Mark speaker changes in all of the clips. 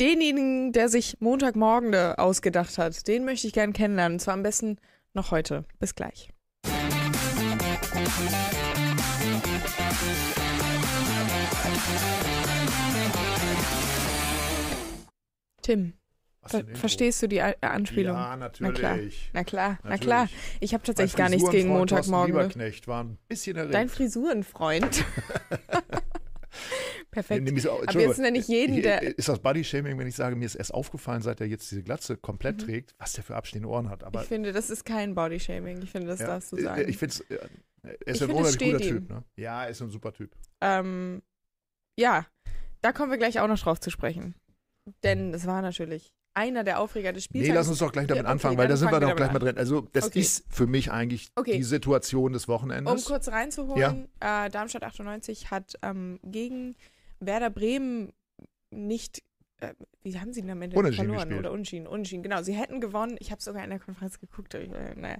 Speaker 1: denjenigen, der sich Montagmorgen ausgedacht hat, den möchte ich gerne kennenlernen. Und zwar am besten noch heute. Bis gleich. Tim, Ver verstehst du die A Anspielung?
Speaker 2: Ja, natürlich.
Speaker 1: Na klar, na klar. Na klar. Ich habe tatsächlich gar nichts gegen Montagmorgen.
Speaker 2: Lieberknecht war ein bisschen erregt.
Speaker 1: Dein Frisurenfreund. Perfekt. Nee, auch, Aber jetzt nenne ich jeden, der.
Speaker 2: Ist das Bodyshaming, wenn ich sage, mir ist erst aufgefallen, seit er jetzt diese Glatze komplett mhm. trägt, was der für abstehende Ohren hat. Aber
Speaker 1: ich finde, das ist kein Bodyshaming. Ich finde, das ja, darfst du sagen.
Speaker 2: Ich finde es. Er ist ich ein unheimlich guter ihm. Typ, ne? Ja, er ist ein super Typ.
Speaker 1: Ähm, ja, da kommen wir gleich auch noch drauf zu sprechen. Denn es war natürlich einer der Aufreger des Spiels.
Speaker 2: Nee, lass uns doch gleich damit okay, anfangen, weil da sind wir doch gleich mal drin. Also, das okay. ist für mich eigentlich okay. die Situation des Wochenendes.
Speaker 1: Um kurz reinzuholen, ja. äh, Darmstadt 98 hat ähm, gegen Werder Bremen nicht äh, wie haben sie denn am Ende verloren?
Speaker 2: Gespielt.
Speaker 1: Oder Unschieden, Unschieden, genau. Sie hätten gewonnen, ich habe sogar in der Konferenz geguckt, äh, naja.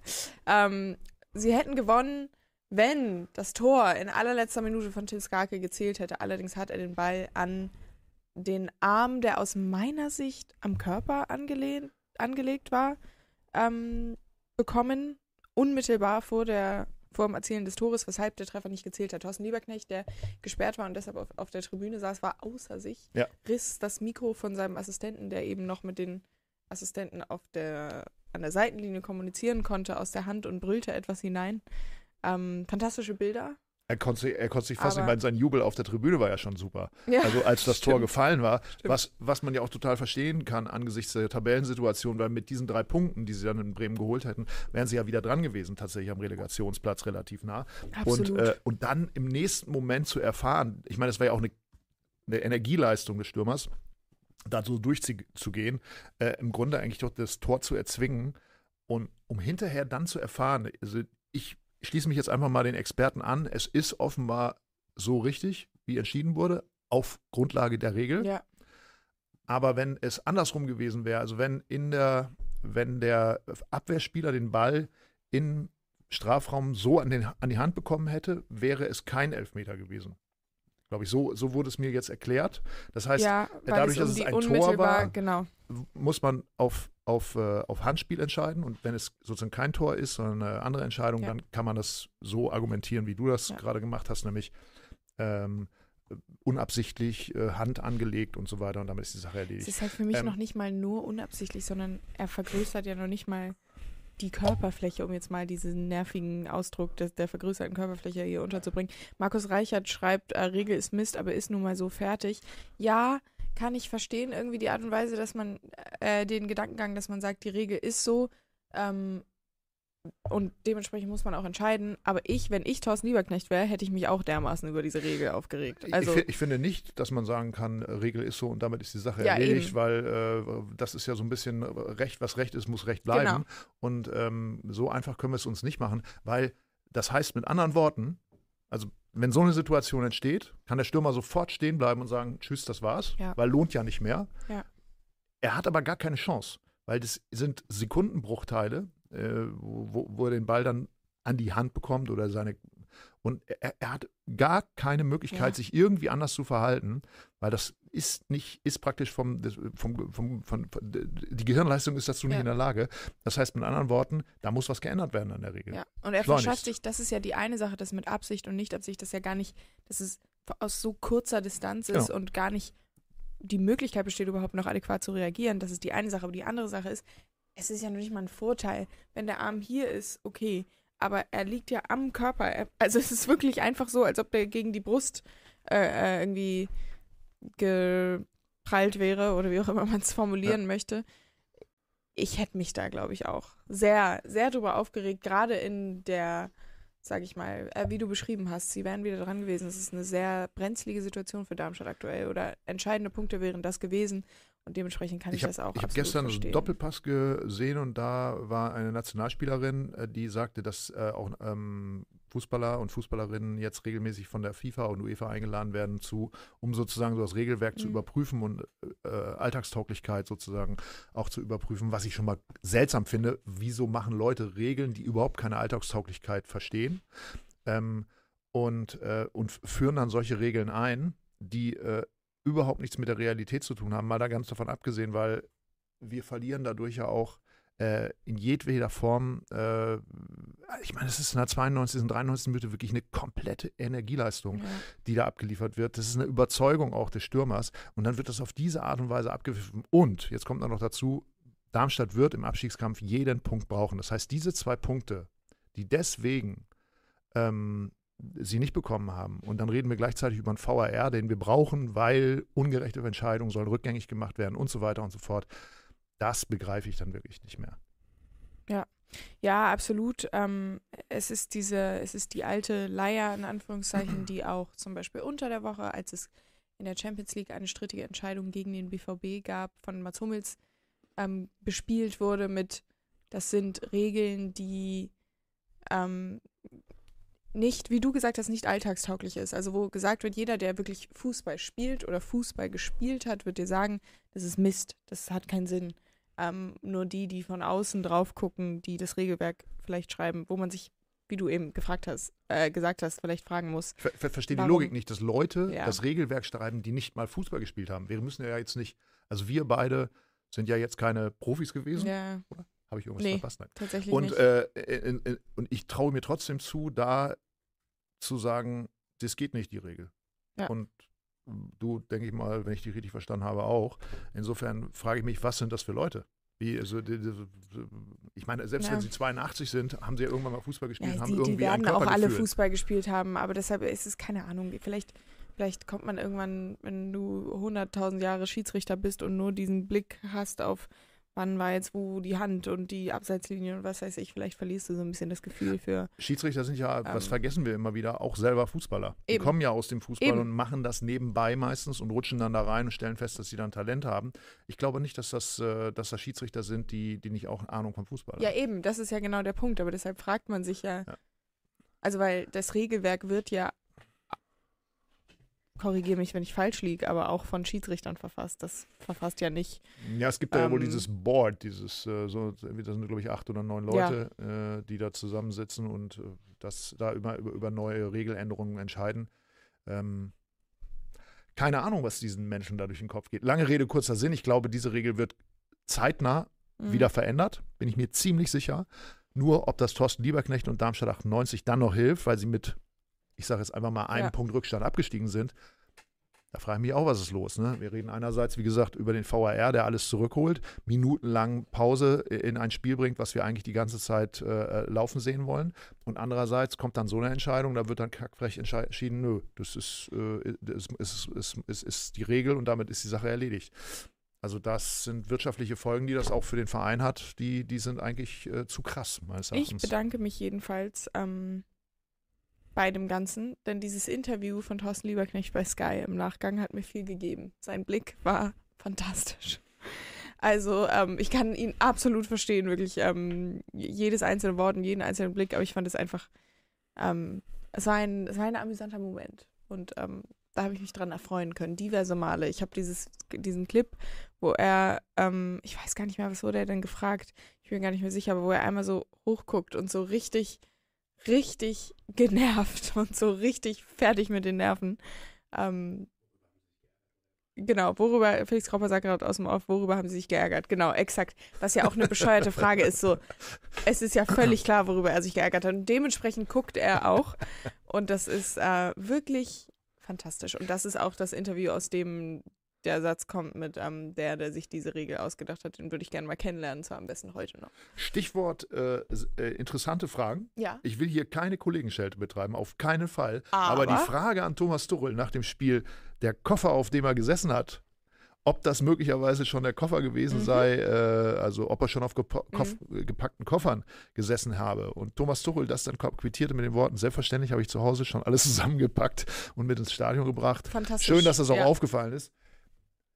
Speaker 1: Ähm, sie hätten gewonnen, wenn das Tor in allerletzter Minute von Tim Skarke gezählt hätte. Allerdings hat er den Ball an den Arm, der aus meiner Sicht am Körper angelehnt, angelegt war, ähm, bekommen, unmittelbar vor der vor dem Erzielen des Tores, weshalb der Treffer nicht gezählt hat. Thorsten Lieberknecht, der gesperrt war und deshalb auf, auf der Tribüne saß, war außer sich,
Speaker 2: ja.
Speaker 1: riss das Mikro von seinem Assistenten, der eben noch mit den Assistenten auf der, an der Seitenlinie kommunizieren konnte, aus der Hand und brüllte etwas hinein. Ähm, fantastische Bilder.
Speaker 2: Er konnte, er konnte sich fast nicht, weil sein Jubel auf der Tribüne war ja schon super. Ja, also als das stimmt. Tor gefallen war, was, was man ja auch total verstehen kann angesichts der Tabellensituation, weil mit diesen drei Punkten, die sie dann in Bremen geholt hätten, wären sie ja wieder dran gewesen, tatsächlich am Relegationsplatz relativ nah.
Speaker 1: Absolut.
Speaker 2: Und, äh, und dann im nächsten Moment zu erfahren, ich meine, das war ja auch eine, eine Energieleistung des Stürmers, da so durchzugehen, äh, im Grunde eigentlich doch das Tor zu erzwingen und um hinterher dann zu erfahren, also ich ich schließe mich jetzt einfach mal den Experten an. Es ist offenbar so richtig, wie entschieden wurde, auf Grundlage der Regel.
Speaker 1: Ja.
Speaker 2: Aber wenn es andersrum gewesen wäre, also wenn in der, wenn der Abwehrspieler den Ball im Strafraum so an, den, an die Hand bekommen hätte, wäre es kein Elfmeter gewesen. Glaube ich, so, so wurde es mir jetzt erklärt. Das heißt,
Speaker 1: ja, dadurch,
Speaker 2: dass es ein Tor war,
Speaker 1: genau.
Speaker 2: muss man auf auf, äh, auf Handspiel entscheiden und wenn es sozusagen kein Tor ist, sondern eine andere Entscheidung, ja. dann kann man das so argumentieren, wie du das ja. gerade gemacht hast, nämlich ähm, unabsichtlich äh, Hand angelegt und so weiter und damit ist die Sache erledigt.
Speaker 1: Es ist halt für mich ähm, noch nicht mal nur unabsichtlich, sondern er vergrößert ja noch nicht mal die Körperfläche, um jetzt mal diesen nervigen Ausdruck des, der vergrößerten Körperfläche hier unterzubringen. Markus Reichert schreibt, äh, Regel ist Mist, aber ist nun mal so fertig. Ja, kann ich verstehen, irgendwie die Art und Weise, dass man äh, den Gedankengang, dass man sagt, die Regel ist so ähm, und dementsprechend muss man auch entscheiden. Aber ich, wenn ich Thorsten Lieberknecht wäre, hätte ich mich auch dermaßen über diese Regel aufgeregt. Also,
Speaker 2: ich, ich, finde nicht, dass man sagen kann, Regel ist so und damit ist die Sache ja, erledigt, eben. weil äh, das ist ja so ein bisschen Recht, was Recht ist, muss Recht bleiben. Genau. Und ähm, so einfach können wir es uns nicht machen, weil das heißt mit anderen Worten, also wenn so eine Situation entsteht, kann der Stürmer sofort stehen bleiben und sagen, tschüss, das war's,
Speaker 1: ja.
Speaker 2: weil lohnt ja nicht mehr.
Speaker 1: Ja.
Speaker 2: Er hat aber gar keine Chance, weil das sind Sekundenbruchteile, äh, wo, wo er den Ball dann an die Hand bekommt oder seine und er, er hat gar keine Möglichkeit, ja. sich irgendwie anders zu verhalten, weil das ist nicht, ist praktisch vom, vom, vom, vom die Gehirnleistung ist dazu nicht ja. in der Lage. Das heißt mit anderen Worten, da muss was geändert werden an der Regel.
Speaker 1: Ja, und er verschafft sich, das ist ja die eine Sache, das mit Absicht und Nicht-Absicht, das ja gar nicht, dass es aus so kurzer Distanz ist genau. und gar nicht die Möglichkeit besteht, überhaupt noch adäquat zu reagieren. Das ist die eine Sache, aber die andere Sache ist, es ist ja noch nicht mal ein Vorteil, wenn der Arm hier ist, okay, aber er liegt ja am Körper. Also es ist wirklich einfach so, als ob der gegen die Brust äh, äh irgendwie geprallt wäre oder wie auch immer man es formulieren ja. möchte. Ich hätte mich da, glaube ich, auch sehr, sehr drüber aufgeregt, gerade in der, sag ich mal, äh, wie du beschrieben hast, sie wären wieder dran gewesen. Es ist eine sehr brenzlige Situation für Darmstadt aktuell oder entscheidende Punkte wären das gewesen. Und dementsprechend kann ich, ich hab, das auch.
Speaker 2: Ich habe gestern verstehen. einen Doppelpass gesehen und da war eine Nationalspielerin, äh, die sagte, dass äh, auch ähm, Fußballer und Fußballerinnen jetzt regelmäßig von der FIFA und UEFA eingeladen werden, zu, um sozusagen so das Regelwerk mhm. zu überprüfen und äh, Alltagstauglichkeit sozusagen auch zu überprüfen, was ich schon mal seltsam finde. Wieso machen Leute Regeln, die überhaupt keine Alltagstauglichkeit verstehen? Ähm, und, äh, und führen dann solche Regeln ein, die äh, überhaupt nichts mit der Realität zu tun haben, mal da ganz davon abgesehen, weil wir verlieren dadurch ja auch äh, in jedweder Form, äh, ich meine, es ist in der 92. und 93. Minute wirklich eine komplette Energieleistung, ja. die da abgeliefert wird. Das ist eine Überzeugung auch des Stürmers und dann wird das auf diese Art und Weise abgepfiffen. Und, jetzt kommt noch dazu, Darmstadt wird im Abstiegskampf jeden Punkt brauchen. Das heißt, diese zwei Punkte, die deswegen ähm, sie nicht bekommen haben. Und dann reden wir gleichzeitig über einen VAR, den wir brauchen, weil ungerechte Entscheidungen sollen rückgängig gemacht werden und so weiter und so fort. Das begreife ich dann wirklich nicht mehr.
Speaker 1: Ja, ja, absolut. Ähm, es ist diese, es ist die alte Leier in Anführungszeichen, die auch zum Beispiel unter der Woche, als es in der Champions League eine strittige Entscheidung gegen den BVB gab, von Mats Hummels ähm, bespielt wurde mit, das sind Regeln, die ähm, nicht, wie du gesagt hast, nicht alltagstauglich ist. Also wo gesagt wird, jeder, der wirklich Fußball spielt oder Fußball gespielt hat, wird dir sagen, das ist Mist, das hat keinen Sinn. Ähm, nur die, die von außen drauf gucken, die das Regelwerk vielleicht schreiben, wo man sich, wie du eben gefragt hast, äh, gesagt hast, vielleicht fragen muss.
Speaker 2: Ver ver verstehe die Logik nicht, dass Leute ja. das Regelwerk schreiben, die nicht mal Fußball gespielt haben. Wir müssen ja jetzt nicht, also wir beide sind ja jetzt keine Profis gewesen,
Speaker 1: ja.
Speaker 2: oder? Habe ich irgendwas
Speaker 1: nee,
Speaker 2: verpasst?
Speaker 1: Nein. Tatsächlich
Speaker 2: und,
Speaker 1: nicht.
Speaker 2: Äh, in, in, und ich traue mir trotzdem zu, da zu sagen, das geht nicht, die Regel.
Speaker 1: Ja.
Speaker 2: Und du, denke ich mal, wenn ich die richtig verstanden habe, auch. Insofern frage ich mich, was sind das für Leute? Wie, also, die, die, ich meine, selbst ja. wenn sie 82 sind, haben sie ja irgendwann mal Fußball gespielt,
Speaker 1: ja,
Speaker 2: haben
Speaker 1: die,
Speaker 2: irgendwie
Speaker 1: die werden
Speaker 2: auch
Speaker 1: alle Fußball gespielt haben, aber deshalb ist es keine Ahnung. Vielleicht, vielleicht kommt man irgendwann, wenn du 100.000 Jahre Schiedsrichter bist und nur diesen Blick hast auf wann war jetzt wo die Hand und die Abseitslinie und was weiß ich, vielleicht verlierst du so ein bisschen das Gefühl für.
Speaker 2: Schiedsrichter sind ja, ähm, was vergessen wir immer wieder, auch selber Fußballer. Eben. Die kommen ja aus dem Fußball eben. und machen das nebenbei meistens und rutschen dann da rein und stellen fest, dass sie dann Talent haben. Ich glaube nicht, dass das, äh, dass das Schiedsrichter sind, die, die nicht auch Ahnung vom Fußball haben.
Speaker 1: Ja, eben, das ist ja genau der Punkt, aber deshalb fragt man sich ja. ja. Also, weil das Regelwerk wird ja korrigiere mich, wenn ich falsch liege, aber auch von Schiedsrichtern verfasst. Das verfasst ja nicht.
Speaker 2: Ja, es gibt ähm, ja wohl dieses Board, dieses, äh, so, das sind, glaube ich, acht oder neun Leute, ja. äh, die da zusammensitzen und äh, das da über, über, über, neue Regeländerungen entscheiden. Ähm, keine Ahnung, was diesen Menschen da durch den Kopf geht. Lange Rede, kurzer Sinn. Ich glaube, diese Regel wird zeitnah mhm. wieder verändert, bin ich mir ziemlich sicher. Nur, ob das Thorsten Lieberknecht und Darmstadt 98 dann noch hilft, weil sie mit ich sage jetzt einfach mal, einen ja. Punkt Rückstand abgestiegen sind. Da frage ich mich auch, was ist los. Ne? Wir reden einerseits, wie gesagt, über den VAR, der alles zurückholt, minutenlang Pause in ein Spiel bringt, was wir eigentlich die ganze Zeit äh, laufen sehen wollen. Und andererseits kommt dann so eine Entscheidung, da wird dann kackfrech entschieden, nö, das ist, äh, das ist, ist, ist, ist die Regel und damit ist die Sache erledigt. Also das sind wirtschaftliche Folgen, die das auch für den Verein hat, die, die sind eigentlich äh, zu krass, meines
Speaker 1: Erachtens. Ich bedanke mich jedenfalls ähm, bei dem Ganzen, denn dieses Interview von Thorsten Lieberknecht bei Sky im Nachgang hat mir viel gegeben. Sein Blick war fantastisch. Also ähm, ich kann ihn absolut verstehen, wirklich ähm, jedes einzelne Wort und jeden einzelnen Blick, aber ich fand es einfach, ähm, es, war ein, es war ein amüsanter Moment und ähm, da habe ich mich dran erfreuen können, diverse Male. Ich habe diesen Clip, wo er, ähm, ich weiß gar nicht mehr, was wurde er denn gefragt, ich bin gar nicht mehr sicher, aber wo er einmal so hochguckt und so richtig richtig genervt und so richtig fertig mit den Nerven. Ähm, genau, worüber, Felix Kropper sagt gerade aus dem Off, worüber haben sie sich geärgert? Genau, exakt. Was ja auch eine bescheuerte Frage ist. So, es ist ja völlig klar, worüber er sich geärgert hat. Und dementsprechend guckt er auch. Und das ist äh, wirklich fantastisch. Und das ist auch das Interview, aus dem der Satz kommt mit ähm, der, der sich diese Regel ausgedacht hat, den würde ich gerne mal kennenlernen, zwar am besten heute noch.
Speaker 2: Stichwort äh, äh, interessante Fragen.
Speaker 1: Ja.
Speaker 2: Ich will hier keine Kollegenschelte betreiben, auf keinen Fall. Aber, Aber die Frage an Thomas Tuchel nach dem Spiel, der Koffer, auf dem er gesessen hat, ob das möglicherweise schon der Koffer gewesen mhm. sei, äh, also ob er schon auf gepa Kof mhm. gepackten Koffern gesessen habe. Und Thomas Tuchel das dann quittierte mit den Worten, selbstverständlich habe ich zu Hause schon alles zusammengepackt und mit ins Stadion gebracht.
Speaker 1: Fantastisch.
Speaker 2: Schön, dass das auch ja. aufgefallen ist.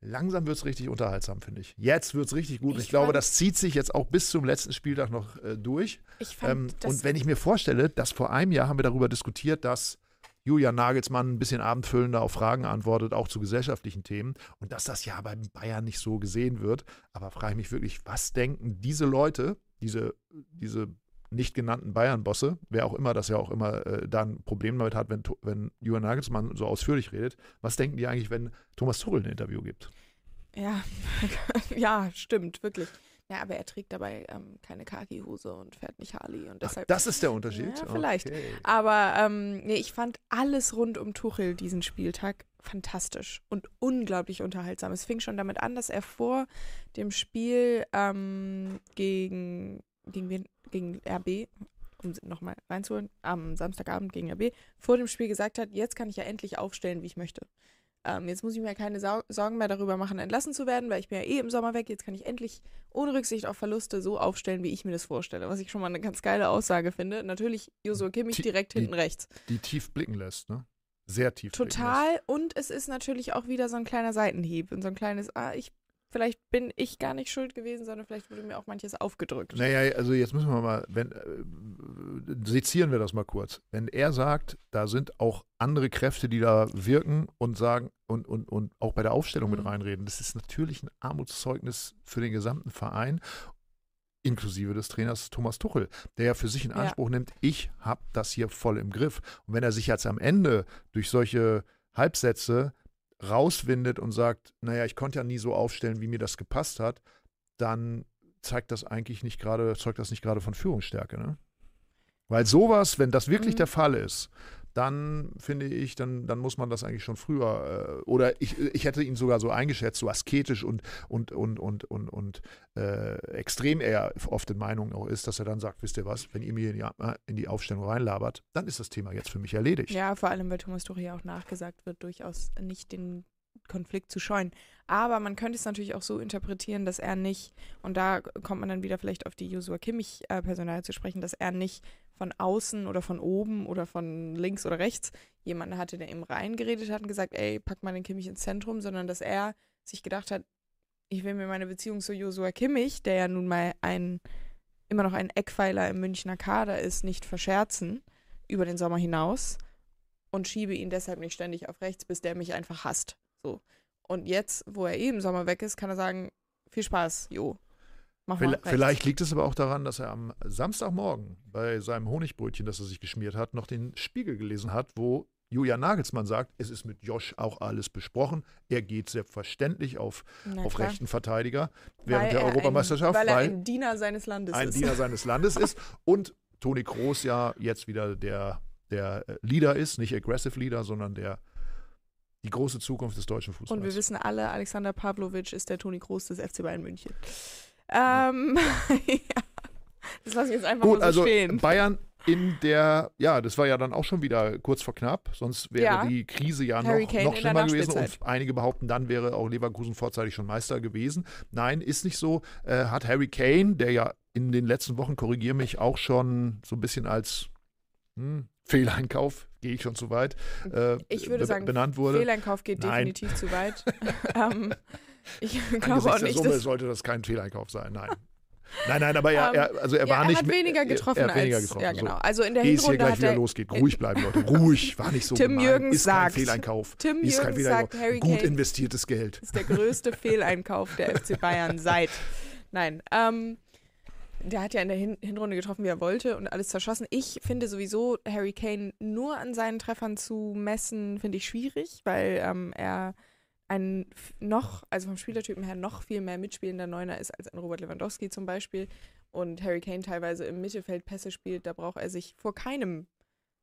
Speaker 2: Langsam wird es richtig unterhaltsam, finde ich. Jetzt wird es richtig gut. Ich, ich glaube, das zieht sich jetzt auch bis zum letzten Spieltag noch äh, durch.
Speaker 1: Ähm,
Speaker 2: und wenn ich mir vorstelle, dass vor einem Jahr haben wir darüber diskutiert, dass Julian Nagelsmann ein bisschen abendfüllender auf Fragen antwortet, auch zu gesellschaftlichen Themen. Und dass das ja bei Bayern nicht so gesehen wird. Aber frage ich mich wirklich, was denken diese Leute, diese, diese nicht genannten Bayern-Bosse, wer auch immer das ja auch immer äh, da ein Problem damit hat, wenn, wenn Julian Nagelsmann so ausführlich redet. Was denken die eigentlich, wenn Thomas Tuchel ein Interview gibt?
Speaker 1: Ja, ja, stimmt, wirklich. Ja, aber er trägt dabei ähm, keine Khaki-Hose und fährt nicht Harley und deshalb.
Speaker 2: Ach, das ist der Unterschied.
Speaker 1: Ja, vielleicht. Okay. Aber ähm, nee, ich fand alles rund um Tuchel diesen Spieltag fantastisch und unglaublich unterhaltsam. Es fing schon damit an, dass er vor dem Spiel ähm, gegen, gegen, gegen RB, um nochmal reinzuholen, am Samstagabend gegen RB, vor dem Spiel gesagt hat, jetzt kann ich ja endlich aufstellen, wie ich möchte. Ähm, jetzt muss ich mir keine Sau Sorgen mehr darüber machen, entlassen zu werden, weil ich bin ja eh im Sommer weg. Jetzt kann ich endlich ohne Rücksicht auf Verluste so aufstellen, wie ich mir das vorstelle. Was ich schon mal eine ganz geile Aussage finde. Natürlich Josua Kimmich direkt
Speaker 2: die,
Speaker 1: hinten rechts.
Speaker 2: Die tief blicken lässt, ne? Sehr tief.
Speaker 1: Total. Und es ist natürlich auch wieder so ein kleiner Seitenhieb und so ein kleines, ah, ich vielleicht bin ich gar nicht schuld gewesen, sondern vielleicht wurde mir auch manches aufgedrückt.
Speaker 2: Naja, also jetzt müssen wir mal, wenn, äh, sezieren wir das mal kurz. Wenn er sagt, da sind auch andere Kräfte, die da wirken und sagen und, und, und auch bei der Aufstellung mhm. mit reinreden, das ist natürlich ein Armutszeugnis für den gesamten Verein inklusive des Trainers Thomas Tuchel, der ja für sich in Anspruch ja. nimmt, ich habe das hier voll im Griff. Und wenn er sich jetzt am Ende durch solche Halbsätze rauswindet und sagt, naja, ich konnte ja nie so aufstellen, wie mir das gepasst hat, dann zeigt das eigentlich nicht gerade, zeugt das nicht gerade von Führungsstärke, ne? Weil sowas, wenn das wirklich mhm. der Fall ist, dann finde ich, dann, dann muss man das eigentlich schon früher, äh, oder ich, ich hätte ihn sogar so eingeschätzt, so asketisch und, und, und, und, und, und äh, extrem er oft in Meinung auch ist, dass er dann sagt, wisst ihr was, wenn ihr mir in die, in die Aufstellung reinlabert, dann ist das Thema jetzt für mich erledigt.
Speaker 1: Ja, vor allem, weil Thomas Tuchel auch nachgesagt wird, durchaus nicht den Konflikt zu scheuen. Aber man könnte es natürlich auch so interpretieren, dass er nicht, und da kommt man dann wieder vielleicht auf die Joshua Kimmich-Personal äh, zu sprechen, dass er nicht von außen oder von oben oder von links oder rechts jemanden hatte, der ihm reingeredet hat und gesagt, ey, pack mal den Kimmich ins Zentrum, sondern dass er sich gedacht hat, ich will mir meine Beziehung zu Joshua Kimmich, der ja nun mal ein, immer noch ein Eckpfeiler im Münchner Kader ist, nicht verscherzen über den Sommer hinaus und schiebe ihn deshalb nicht ständig auf rechts, bis der mich einfach hasst. So. Und jetzt, wo er eh im Sommer weg ist, kann er sagen, viel Spaß, jo.
Speaker 2: Vielleicht liegt es aber auch daran, dass er am Samstagmorgen bei seinem Honigbrötchen, das er sich geschmiert hat, noch den Spiegel gelesen hat, wo Julian Nagelsmann sagt, es ist mit Josh auch alles besprochen. Er geht selbstverständlich auf, auf rechten Verteidiger während weil der Europameisterschaft.
Speaker 1: Ein, weil, weil er ein Diener seines Landes
Speaker 2: ein
Speaker 1: ist.
Speaker 2: Ein Diener seines Landes ist. Und Toni Kroos ja jetzt wieder der, der Leader ist, nicht Aggressive Leader, sondern der die große Zukunft des deutschen Fußballs.
Speaker 1: Und wir wissen alle, Alexander Pavlovic ist der Toni Groß des FC Bayern München. Ähm, ja. Das lasse ich jetzt einfach Gut, mal so
Speaker 2: also
Speaker 1: stehen.
Speaker 2: Bayern in der, ja, das war ja dann auch schon wieder kurz vor knapp, sonst wäre ja. die Krise ja noch, noch schlimmer gewesen und einige behaupten, dann wäre auch Leverkusen vorzeitig schon Meister gewesen. Nein, ist nicht so. Äh, hat Harry Kane, der ja in den letzten Wochen, korrigiere mich, auch schon so ein bisschen als hm, Fehleinkauf, gehe ich schon zu weit, äh,
Speaker 1: ich würde sagen,
Speaker 2: benannt wurde.
Speaker 1: Fehleinkauf geht Nein. definitiv zu weit. ähm, ich
Speaker 2: glaube auch nicht. Der Summe sollte das kein Fehleinkauf sein, nein. Nein, nein, aber er, er also er
Speaker 1: ja,
Speaker 2: war
Speaker 1: er
Speaker 2: nicht.
Speaker 1: Hat weniger getroffen
Speaker 2: er, er weniger
Speaker 1: als,
Speaker 2: getroffen.
Speaker 1: Ja, genau.
Speaker 2: So.
Speaker 1: Also in der
Speaker 2: Ehe es hier gleich wieder losgeht. Ruhig bleiben, Leute. Ruhig. War nicht so
Speaker 1: Tim
Speaker 2: gemein.
Speaker 1: Jürgens
Speaker 2: ist
Speaker 1: sagt,
Speaker 2: kein Fehleinkauf.
Speaker 1: Tim
Speaker 2: ist
Speaker 1: Jürgens sagt, Harry
Speaker 2: gut investiertes Geld.
Speaker 1: Ist der größte Fehleinkauf der FC Bayern seit. Nein. Ähm, der hat ja in der Hin Hinrunde getroffen, wie er wollte und alles zerschossen. Ich finde sowieso, Harry Kane nur an seinen Treffern zu messen, finde ich schwierig, weil ähm, er ein noch, also vom Spielertypen her, noch viel mehr mitspielender Neuner ist als ein Robert Lewandowski zum Beispiel. Und Harry Kane teilweise im Mittelfeld Pässe spielt, da braucht er sich vor keinem,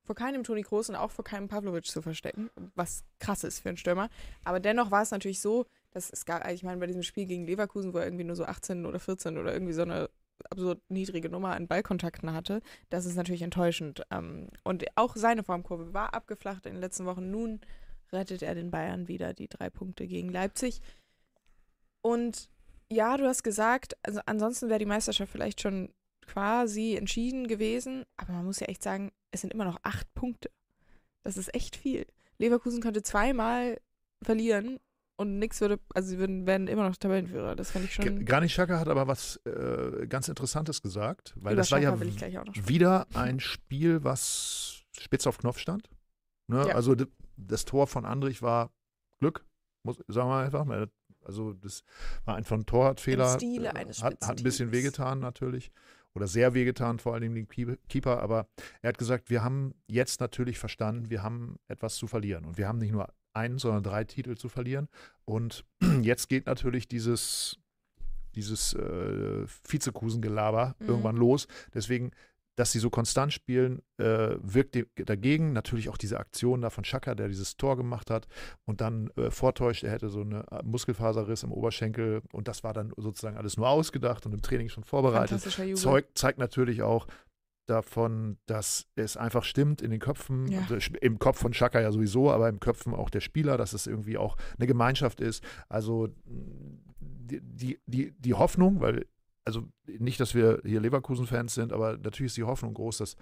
Speaker 1: vor keinem Toni Kroos und auch vor keinem Pavlovic zu verstecken, was krass ist für einen Stürmer. Aber dennoch war es natürlich so, dass es gar, ich meine, bei diesem Spiel gegen Leverkusen, wo er irgendwie nur so 18 oder 14 oder irgendwie so eine absurd niedrige Nummer an Ballkontakten hatte, das ist natürlich enttäuschend. Ähm, und auch seine Formkurve war abgeflacht in den letzten Wochen. Nun rettet er den Bayern wieder die drei Punkte gegen Leipzig. Und ja, du hast gesagt, also ansonsten wäre die Meisterschaft vielleicht schon quasi entschieden gewesen, aber man muss ja echt sagen, es sind immer noch acht Punkte. Das ist echt viel. Leverkusen könnte zweimal verlieren und nichts würde, also sie würden, werden immer noch Tabellenführer. Das fände ich schon.
Speaker 2: Granit Xhaka hat aber was äh, ganz Interessantes gesagt, weil Über das Schaka war ja wieder ein Spiel, was spitz auf Knopf stand. Ne? Ja. Also das Tor von Andrich war Glück, muss, sagen wir einfach. Also das war einfach ein Torwartfehler.
Speaker 1: Stile eines
Speaker 2: hat, hat ein bisschen wehgetan natürlich. oder sehr wehgetan, vor allem dem Keeper. Aber er hat gesagt, wir haben jetzt natürlich verstanden, wir haben etwas zu verlieren. Und wir haben nicht nur einen, sondern drei Titel zu verlieren. Und jetzt geht natürlich dieses, dieses äh, Vizekusengelaber mhm. irgendwann los. Deswegen dass sie so konstant spielen, äh, wirkt dagegen. Natürlich auch diese Aktion da von Chaka, der dieses Tor gemacht hat und dann äh, vortäuscht, er hätte so eine äh, Muskelfaserriss im Oberschenkel und das war dann sozusagen alles nur ausgedacht und im Training schon vorbereitet. Zeug, zeigt natürlich auch davon, dass es einfach stimmt in den Köpfen, ja. also im Kopf von Chaka ja sowieso, aber im Köpfen auch der Spieler, dass es irgendwie auch eine Gemeinschaft ist. Also die, die, die, die Hoffnung, weil also nicht, dass wir hier Leverkusen-Fans sind, aber natürlich ist die Hoffnung groß, dass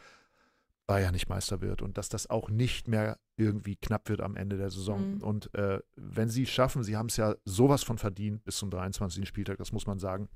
Speaker 2: Bayern nicht Meister wird und dass das auch nicht mehr irgendwie knapp wird am Ende der Saison. Mhm. Und äh, wenn sie es schaffen, sie haben es ja sowas von verdient bis zum 23. Spieltag, das muss man sagen.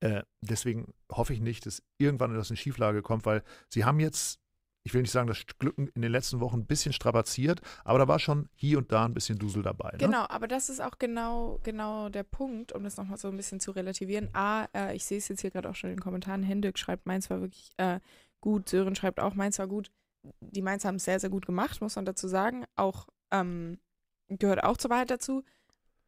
Speaker 2: Äh, deswegen hoffe ich nicht, dass irgendwann das in Schieflage kommt, weil sie haben jetzt ich will nicht sagen, das Glück in den letzten Wochen ein bisschen strapaziert, aber da war schon hier und da ein bisschen Dusel dabei. Ne?
Speaker 1: Genau, aber das ist auch genau, genau der Punkt, um das nochmal so ein bisschen zu relativieren. A, äh, ich sehe es jetzt hier gerade auch schon in den Kommentaren, Hendrik schreibt, meins war wirklich äh, gut, Sören schreibt auch, meins war gut. Die Mainz haben es sehr, sehr gut gemacht, muss man dazu sagen. Auch ähm, gehört auch zur Wahrheit dazu.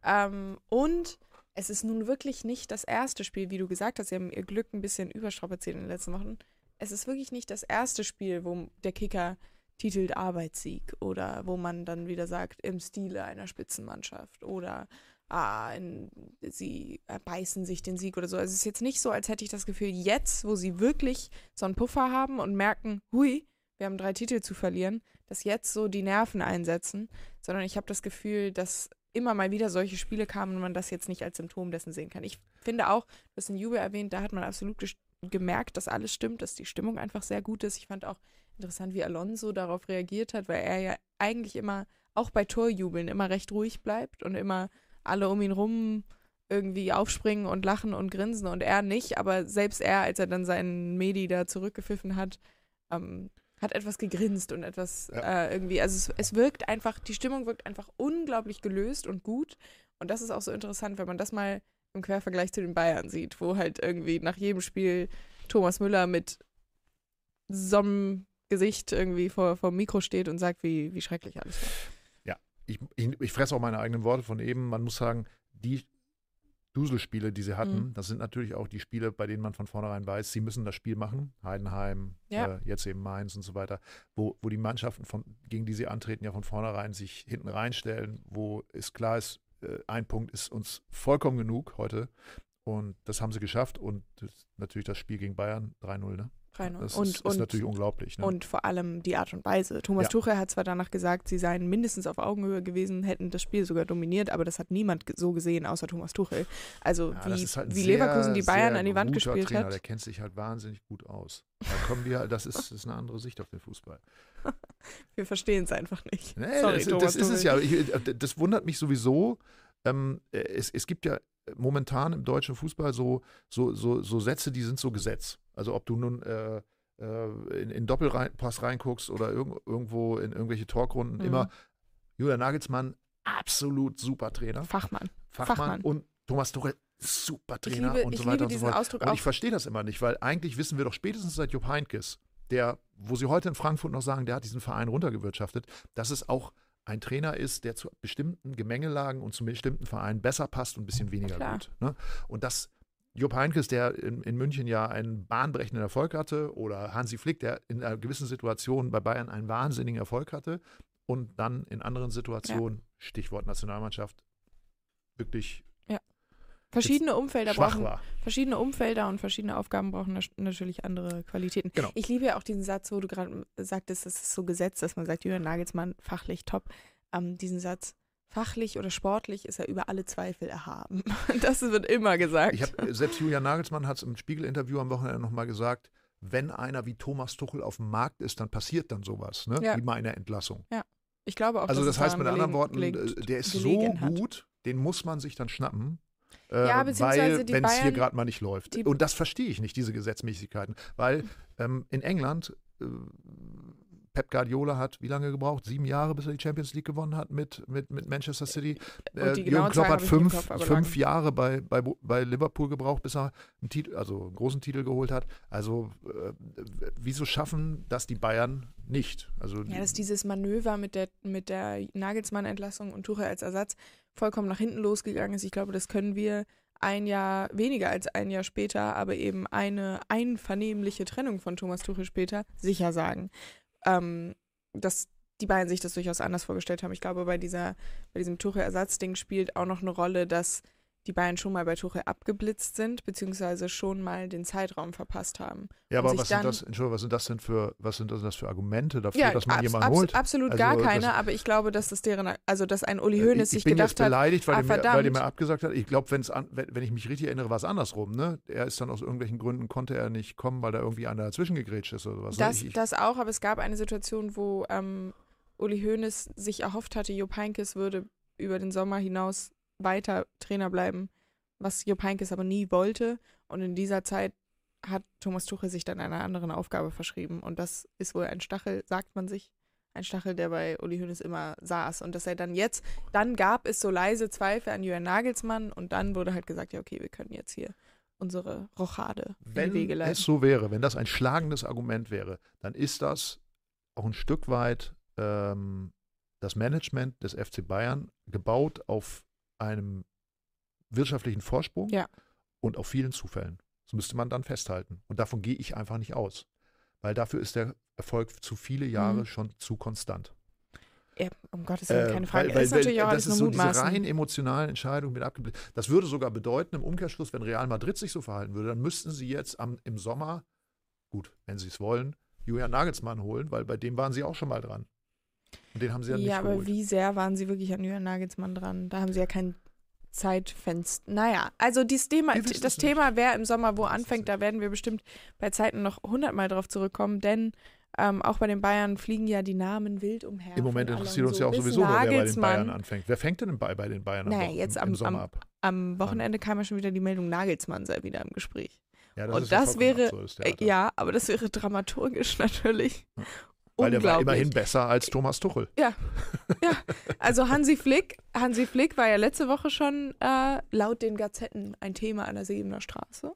Speaker 1: Ähm, und es ist nun wirklich nicht das erste Spiel, wie du gesagt hast, sie haben ihr Glück ein bisschen überstrapaziert in den letzten Wochen es ist wirklich nicht das erste Spiel, wo der Kicker titelt Arbeitssieg oder wo man dann wieder sagt, im Stile einer Spitzenmannschaft oder ah, in, sie beißen sich den Sieg oder so. Also es ist jetzt nicht so, als hätte ich das Gefühl, jetzt, wo sie wirklich so einen Puffer haben und merken, hui, wir haben drei Titel zu verlieren, dass jetzt so die Nerven einsetzen, sondern ich habe das Gefühl, dass immer mal wieder solche Spiele kamen und man das jetzt nicht als Symptom dessen sehen kann. Ich finde auch, du hast den Jubel erwähnt, da hat man absolut gemerkt, dass alles stimmt, dass die Stimmung einfach sehr gut ist. Ich fand auch interessant, wie Alonso darauf reagiert hat, weil er ja eigentlich immer, auch bei Torjubeln, immer recht ruhig bleibt und immer alle um ihn rum irgendwie aufspringen und lachen und grinsen und er nicht. Aber selbst er, als er dann seinen Medi da zurückgepfiffen hat, ähm, hat etwas gegrinst und etwas ja. äh, irgendwie, also es, es wirkt einfach, die Stimmung wirkt einfach unglaublich gelöst und gut. Und das ist auch so interessant, wenn man das mal im Quervergleich zu den Bayern sieht, wo halt irgendwie nach jedem Spiel Thomas Müller mit so einem Gesicht irgendwie vor, vor dem Mikro steht und sagt, wie, wie schrecklich alles war.
Speaker 2: Ja, ich, ich, ich fresse auch meine eigenen Worte von eben. Man muss sagen, die Duselspiele, die sie hatten, mhm. das sind natürlich auch die Spiele, bei denen man von vornherein weiß, sie müssen das Spiel machen. Heidenheim, ja. äh, jetzt eben Mainz und so weiter, wo, wo die Mannschaften, von, gegen die sie antreten, ja von vornherein sich hinten reinstellen, wo es klar ist, äh, ein Punkt ist uns vollkommen genug heute. Und das haben sie geschafft. Und natürlich das Spiel gegen Bayern 3-0, ne? 3-0. Das und, ist, und, ist, natürlich unglaublich. Ne?
Speaker 1: Und vor allem die Art und Weise. Thomas ja. Tuchel hat zwar danach gesagt, sie seien mindestens auf Augenhöhe gewesen, hätten das Spiel sogar dominiert, aber das hat niemand so gesehen, außer Thomas Tuchel. Also ja, wie, halt wie sehr, Leverkusen die Bayern an die Wand gespielt
Speaker 2: Trainer,
Speaker 1: hat.
Speaker 2: Der kennt sich halt wahnsinnig gut aus. Da kommen wir, das ist, das ist eine andere Sicht auf den Fußball.
Speaker 1: wir verstehen es einfach nicht.
Speaker 2: Nee, Sorry, das, Thomas das ist es ja. Ich, das wundert mich sowieso. Ähm, es, es gibt ja momentan im deutschen Fußball so, so, so, so Sätze, die sind so Gesetz. Also ob du nun äh, äh in, in Doppelpass reinguckst oder irg irgendwo in irgendwelche Talkrunden, mhm. immer Julian Nagelsmann, absolut super Trainer.
Speaker 1: Fachmann.
Speaker 2: Fachmann. Fachmann. Und Thomas Tuchel, super Trainer liebe, und so weiter und so fort. Ausdruck und ich verstehe das immer nicht, weil eigentlich wissen wir doch spätestens seit Jupp Heynckes, der, wo sie heute in Frankfurt noch sagen, der hat diesen Verein runtergewirtschaftet, dass es auch ein Trainer ist, der zu bestimmten Gemengelagen und zu bestimmten Vereinen besser passt und ein bisschen weniger Klar. gut. Ne? Und das Jupp Heynckes, der in, in, München ja einen bahnbrechenden Erfolg hatte, oder Hansi Flick, der in einer gewissen Situation bei Bayern einen wahnsinnigen Erfolg hatte und dann in anderen Situationen, ja. Stichwort Nationalmannschaft, wirklich
Speaker 1: Verschiedene Umfelder brauchen war. verschiedene Umfelder und verschiedene Aufgaben brauchen natürlich andere Qualitäten. Genau. Ich liebe ja auch diesen Satz, wo du gerade sagtest, das ist so gesetzt, dass man sagt, Julian Nagelsmann fachlich top. Ähm, diesen Satz, fachlich oder sportlich ist er über alle Zweifel erhaben. Das wird immer gesagt.
Speaker 2: Hab, selbst Julian Nagelsmann hat es im Spiegel-Interview am Wochenende nochmal gesagt, wenn einer wie Thomas Tuchel auf dem Markt ist, dann passiert dann sowas, ne?
Speaker 1: Ja.
Speaker 2: wie mal eine Entlassung.
Speaker 1: Ja, ich glaube auch.
Speaker 2: Also das heißt mit anderen Worten, äh, der ist so gut, den muss man sich dann schnappen äh, ja, weil, wenn es hier gerade mal nicht läuft. Und das verstehe ich nicht, diese Gesetzmäßigkeiten. Weil ähm, in England äh, Pep Guardiola hat wie lange gebraucht? Sieben Jahre, bis er die Champions League gewonnen hat mit, mit, mit Manchester City. Äh, Jürgen Klopp hat fünf, fünf. Jahre bei, bei, bei Liverpool gebraucht, bis er einen Titel, also einen großen Titel geholt hat. Also äh, wieso schaffen das die Bayern nicht? Also
Speaker 1: Ja, dass dieses Manöver mit der, mit der Nagelsmann-Entlassung und Tuchel als Ersatz vollkommen nach hinten losgegangen ist. Ich glaube, das können wir ein Jahr, weniger als ein Jahr später, aber eben eine einvernehmliche Trennung von Thomas Tuchel später sicher sagen. Ähm, dass die Bayern sich das durchaus anders vorgestellt haben. Ich glaube, bei, dieser, bei diesem Tuchel-Ersatzding spielt auch noch eine Rolle, dass die Bayern schon mal bei Tuchel abgeblitzt sind, beziehungsweise schon mal den Zeitraum verpasst haben.
Speaker 2: ja, aber was sind das, Entschuldigung, was sind das denn für, was sind das für Argumente dafür,
Speaker 1: Ja,
Speaker 2: dass man
Speaker 1: abs-
Speaker 2: jemanden
Speaker 1: abs-
Speaker 2: holt?
Speaker 1: absolut
Speaker 2: Also,
Speaker 1: gar
Speaker 2: das-
Speaker 1: keine, aber ich glaube, dass das deren, also dass ein Uli
Speaker 2: Äh,
Speaker 1: Hoeneß
Speaker 2: ich,
Speaker 1: sich
Speaker 2: ich bin
Speaker 1: gedacht hat,
Speaker 2: beleidigt, weil,
Speaker 1: ah,
Speaker 2: der mir, weil der mir abgesagt hat. Ich glaube, wenn wenn ich mich richtig erinnere, war es andersrum. Ne? Er ist dann aus irgendwelchen Gründen konnte er nicht kommen, weil da irgendwie einer dazwischen gegrätscht ist oder was. ne?
Speaker 1: das,
Speaker 2: ich, ich,
Speaker 1: das auch, aber es gab eine Situation, wo ähm, Uli Hoeneß sich erhofft hatte, Jupp Heynckes würde über den Sommer hinaus weiter Trainer bleiben, was Jupp Heynckes aber nie wollte. Und in dieser Zeit hat Thomas Tuchel sich dann einer anderen Aufgabe verschrieben. Und das ist wohl ein Stachel, sagt man sich, ein Stachel, der bei Uli Hoeneß immer saß. Und dass er dann jetzt, dann gab es so leise Zweifel an Julian Nagelsmann und dann wurde halt gesagt, ja okay, wir können jetzt hier unsere Rochade in
Speaker 2: wenn
Speaker 1: die Wege leiten.
Speaker 2: es so wäre, wenn das ein schlagendes Argument wäre, dann ist das auch ein Stück weit ähm, das Management des FC Bayern gebaut auf einem wirtschaftlichen Vorsprung
Speaker 1: Ja.
Speaker 2: und auf vielen Zufällen. Das müsste man dann festhalten. Und davon gehe ich einfach nicht aus. Weil dafür ist der Erfolg zu viele Jahre
Speaker 1: Mhm.
Speaker 2: schon zu konstant.
Speaker 1: Ja, um Gottes Willen,
Speaker 2: Äh,
Speaker 1: keine Frage.
Speaker 2: Weil, weil,
Speaker 1: ist natürlich auch alles nur
Speaker 2: so diese rein emotionalen Entscheidungen mit abgeblickt. Das würde sogar bedeuten, im Umkehrschluss, wenn Real Madrid sich so verhalten würde, dann müssten sie jetzt am, im Sommer, gut, wenn sie es wollen, Julian Nagelsmann holen, weil bei dem waren sie auch schon mal dran. Und den haben sie ja,
Speaker 1: ja,
Speaker 2: nicht
Speaker 1: aber
Speaker 2: geholt.
Speaker 1: wie sehr waren sie wirklich an Julian Nagelsmann dran? Da haben sie ja kein Zeitfenster. Naja, also dieses Thema, das. Thema, wer im Sommer wo anfängt, da werden wir bestimmt bei Zeiten noch hundertmal drauf zurückkommen, denn ähm, auch bei den Bayern fliegen ja die Namen wild umher.
Speaker 2: Im Moment interessiert uns ja auch sowieso, nur, wer bei den. Bayern anfängt. Wer fängt denn bei, bei den Bayern am
Speaker 1: Naja,
Speaker 2: Wochen-
Speaker 1: jetzt
Speaker 2: im,
Speaker 1: am-
Speaker 2: im Sommer
Speaker 1: am-
Speaker 2: ab?
Speaker 1: Am Wochenende kam ja schon wieder die Meldung, Nagelsmann sei wieder im Gespräch.
Speaker 2: Ja,
Speaker 1: und
Speaker 2: ist ja
Speaker 1: das wäre- Äh, ja, aber das wäre dramaturgisch natürlich.
Speaker 2: Weil der war immerhin besser als Thomas Tuchel.
Speaker 1: Also Hansi Flick, Hansi Flick war ja letzte Woche schon äh, laut den Gazetten ein Thema an der Sebener Straße.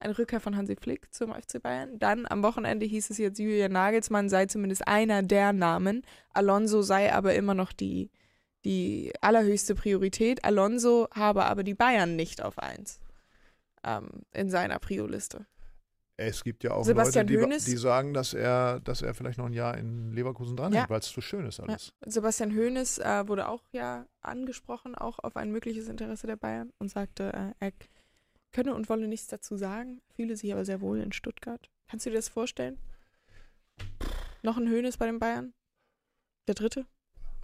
Speaker 1: Eine Rückkehr von Hansi Flick zum FC Bayern. Dann am Wochenende hieß es jetzt, Julian Nagelsmann sei zumindest einer der Namen. Alonso sei aber immer noch die, die allerhöchste Priorität. Alonso habe aber die Bayern nicht auf eins ähm, in seiner Prio-Liste.
Speaker 2: Es gibt ja auch
Speaker 1: Sebastian
Speaker 2: Leute, die, die sagen, dass er, dass er vielleicht noch ein Jahr in Leverkusen dranhängt,
Speaker 1: Ja.
Speaker 2: weil es zu schön ist alles.
Speaker 1: Sebastian Hoeneß äh, wurde auch ja angesprochen, auch auf ein mögliches Interesse der Bayern und sagte, äh, er könne und wolle nichts dazu sagen, fühle sich aber sehr wohl in Stuttgart. Kannst du dir das vorstellen? Noch ein Hoeneß bei den Bayern? Der dritte?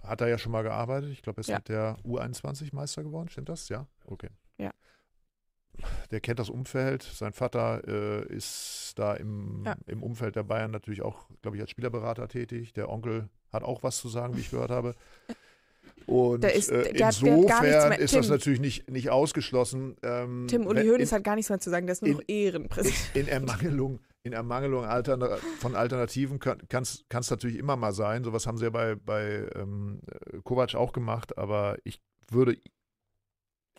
Speaker 2: Hat er ja schon mal gearbeitet. Ich glaube, er ist
Speaker 1: Ja.
Speaker 2: mit der U21 Meister geworden. Stimmt das? Ja? Okay.
Speaker 1: Ja.
Speaker 2: Der kennt das Umfeld. Sein Vater äh, ist da im,
Speaker 1: Ja.
Speaker 2: im Umfeld der Bayern natürlich auch, glaube ich, als Spielerberater tätig. Der Onkel hat auch was zu sagen, wie ich gehört habe. Und
Speaker 1: Der ist-
Speaker 2: äh,
Speaker 1: der nichts
Speaker 2: insofern
Speaker 1: mehr-
Speaker 2: ist das natürlich nicht, nicht ausgeschlossen. Ähm,
Speaker 1: Tim Uli Hoeneß hat gar nichts mehr zu sagen, der ist nur
Speaker 2: in-
Speaker 1: noch Ehrenpräsident.
Speaker 2: in Ermangelung, in Ermangelung alterna von Alternativen kann es natürlich immer mal sein. Sowas haben sie ja bei, bei ähm, äh, Kovac auch gemacht, aber ich würde,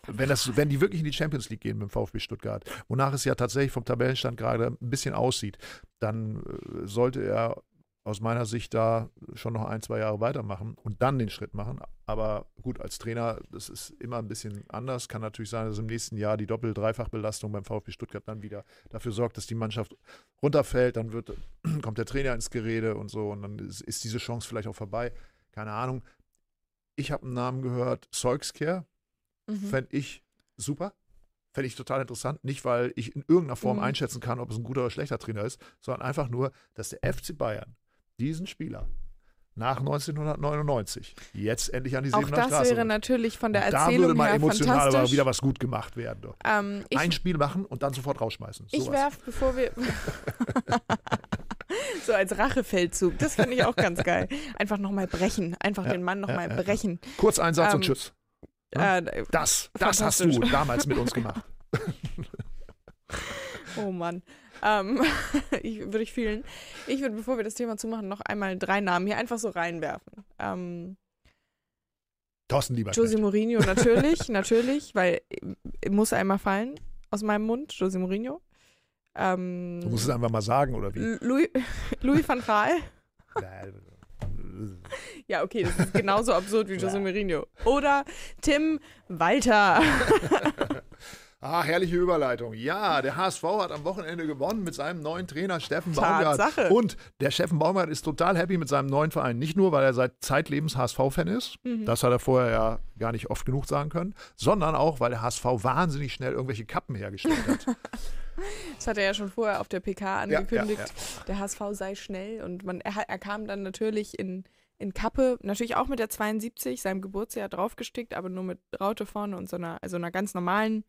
Speaker 2: wenn, das, wenn die wirklich in die Champions League gehen mit dem VfB Stuttgart, wonach es ja tatsächlich vom Tabellenstand gerade ein bisschen aussieht, dann äh, sollte er aus meiner Sicht da schon noch ein, zwei Jahre weitermachen und dann den Schritt machen. Aber gut, als Trainer, das ist immer ein bisschen anders. Kann natürlich sein, dass im nächsten Jahr die Doppel-Dreifach-Belastung beim VfB Stuttgart dann wieder dafür sorgt, dass die Mannschaft runterfällt. Dann wird, kommt der Trainer ins Gerede und so und dann ist, ist diese Chance vielleicht auch vorbei. Keine Ahnung. Ich habe einen Namen gehört, Solskjaer,
Speaker 1: Mhm.
Speaker 2: fände ich super. Fände ich total interessant. Nicht, weil ich in irgendeiner Form
Speaker 1: Mhm.
Speaker 2: einschätzen kann, ob es ein guter oder schlechter Trainer ist, sondern einfach nur, dass der FC Bayern diesen Spieler nach 1999 jetzt endlich an die
Speaker 1: Auch
Speaker 2: Siebener
Speaker 1: das
Speaker 2: Straße
Speaker 1: wäre natürlich von der
Speaker 2: da
Speaker 1: Erzählung
Speaker 2: würde mal
Speaker 1: her
Speaker 2: emotional aber wieder was gut gemacht werden.
Speaker 1: Ähm, ich
Speaker 2: Ein Spiel machen und dann sofort rausschmeißen.
Speaker 1: Ich
Speaker 2: Sowas.
Speaker 1: werf, bevor wir. so als Rachefeldzug. Das finde ich auch ganz geil. Einfach nochmal brechen. Einfach
Speaker 2: Ja,
Speaker 1: den Mann nochmal
Speaker 2: ja, ja.
Speaker 1: brechen.
Speaker 2: Kurz einen Satz
Speaker 1: Ähm,
Speaker 2: und tschüss.
Speaker 1: Äh,
Speaker 2: Das, das hast du damals mit uns gemacht.
Speaker 1: oh Mann. ähm, ich, würde ich fühlen. Ich würde, bevor wir das Thema zumachen, noch einmal drei Namen hier einfach so reinwerfen. Ähm,
Speaker 2: Thorsten Lieber.
Speaker 1: Jose Mourinho natürlich, natürlich, weil äh, muss einmal fallen aus meinem Mund, Jose Mourinho. Ähm,
Speaker 2: du musst es einfach mal sagen, oder wie?
Speaker 1: Louis, Louis van Gaal. Ja, okay, das ist genauso absurd wie Jose Mourinho. Oder Tim Walter.
Speaker 2: Ah, herrliche Überleitung. Ja, der HSV hat am Wochenende gewonnen mit seinem neuen Trainer Steffen Baumgart. Tatsache. Und der Steffen Baumgart ist total happy mit seinem neuen Verein. Nicht nur, weil er seit zeitlebens HSV-Fan ist, mhm. das hat er vorher ja gar nicht oft genug sagen können, sondern auch, weil der HSV wahnsinnig schnell irgendwelche Kappen hergestellt hat.
Speaker 1: das hat er ja schon vorher auf der PK angekündigt. Ja, ja, ja. Der HSV sei schnell und man, er, er kam dann natürlich in in Kappe, natürlich auch mit der 72, seinem Geburtsjahr draufgestickt, aber nur mit Raute vorne und so einer, also einer ganz normalen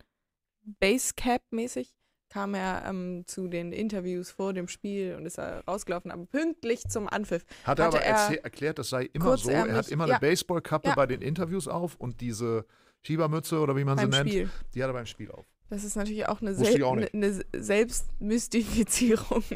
Speaker 1: Basecap-mäßig kam er ähm, zu den Interviews vor dem Spiel und ist rausgelaufen, aber pünktlich zum Anpfiff.
Speaker 2: Hat er aber er erklärt, das sei immer so. Er hat immer ja. eine Baseballkappe ja. bei den Interviews auf und diese Schiebermütze oder wie man beim sie nennt, Spiel. die hat er beim Spiel auf.
Speaker 1: Das ist natürlich auch eine, Sel auch eine Selbstmystifizierung.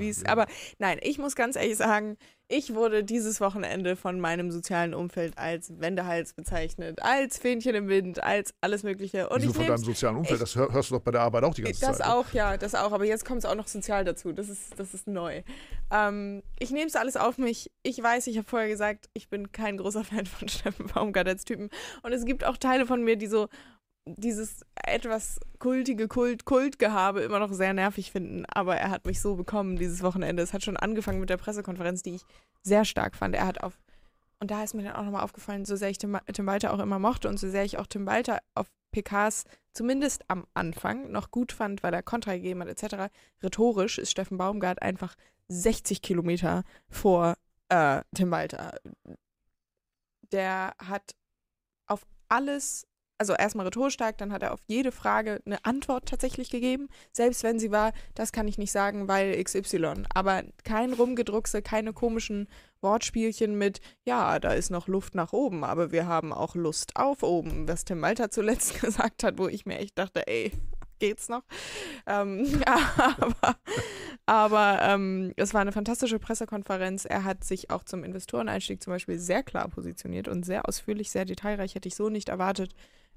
Speaker 1: Ja, aber nein, ich muss ganz ehrlich sagen, ich wurde dieses Wochenende von meinem sozialen Umfeld als Wendehals bezeichnet, als Fähnchen im Wind, als alles Mögliche.
Speaker 2: Und Wieso von deinem sozialen Umfeld? Ich, das hörst du doch bei der Arbeit auch die ganze
Speaker 1: das
Speaker 2: Zeit.
Speaker 1: Das auch, ja, das auch. Aber jetzt kommt es auch noch sozial dazu. Das ist, das ist neu. Ähm, ich nehme es alles auf mich. Ich weiß, ich habe vorher gesagt, ich bin kein großer Fan von Steffen Baumgart als Typen. Und es gibt auch Teile von mir, die so, dieses etwas kultige Kult, Kultgehabe immer noch sehr nervig finden. Aber er hat mich so bekommen dieses Wochenende. Es hat schon angefangen mit der Pressekonferenz, die ich sehr stark fand. Er hat auf, und da ist mir dann auch nochmal aufgefallen, so sehr ich Tim, Tim Walter auch immer mochte und so sehr ich auch Tim Walter auf PKs zumindest am Anfang noch gut fand, weil er Kontra gegeben hat, etc. Rhetorisch ist Steffen Baumgart einfach 60 Kilometer vor äh, Tim Walter. Der hat auf alles also erstmal rhetorisch stark, dann hat er auf jede Frage eine Antwort tatsächlich gegeben, selbst wenn sie war, das kann ich nicht sagen, weil XY. Aber kein Rumgedruckse, keine komischen Wortspielchen mit, ja, da ist noch Luft nach oben, aber wir haben auch Lust auf oben, was Tim Walter zuletzt gesagt hat, wo ich mir echt dachte, ey, geht's noch? Ähm, aber aber ähm, es war eine fantastische Pressekonferenz. Er hat sich auch zum Investoreneinstieg zum Beispiel sehr klar positioniert und sehr ausführlich, sehr detailreich, hätte ich so nicht erwartet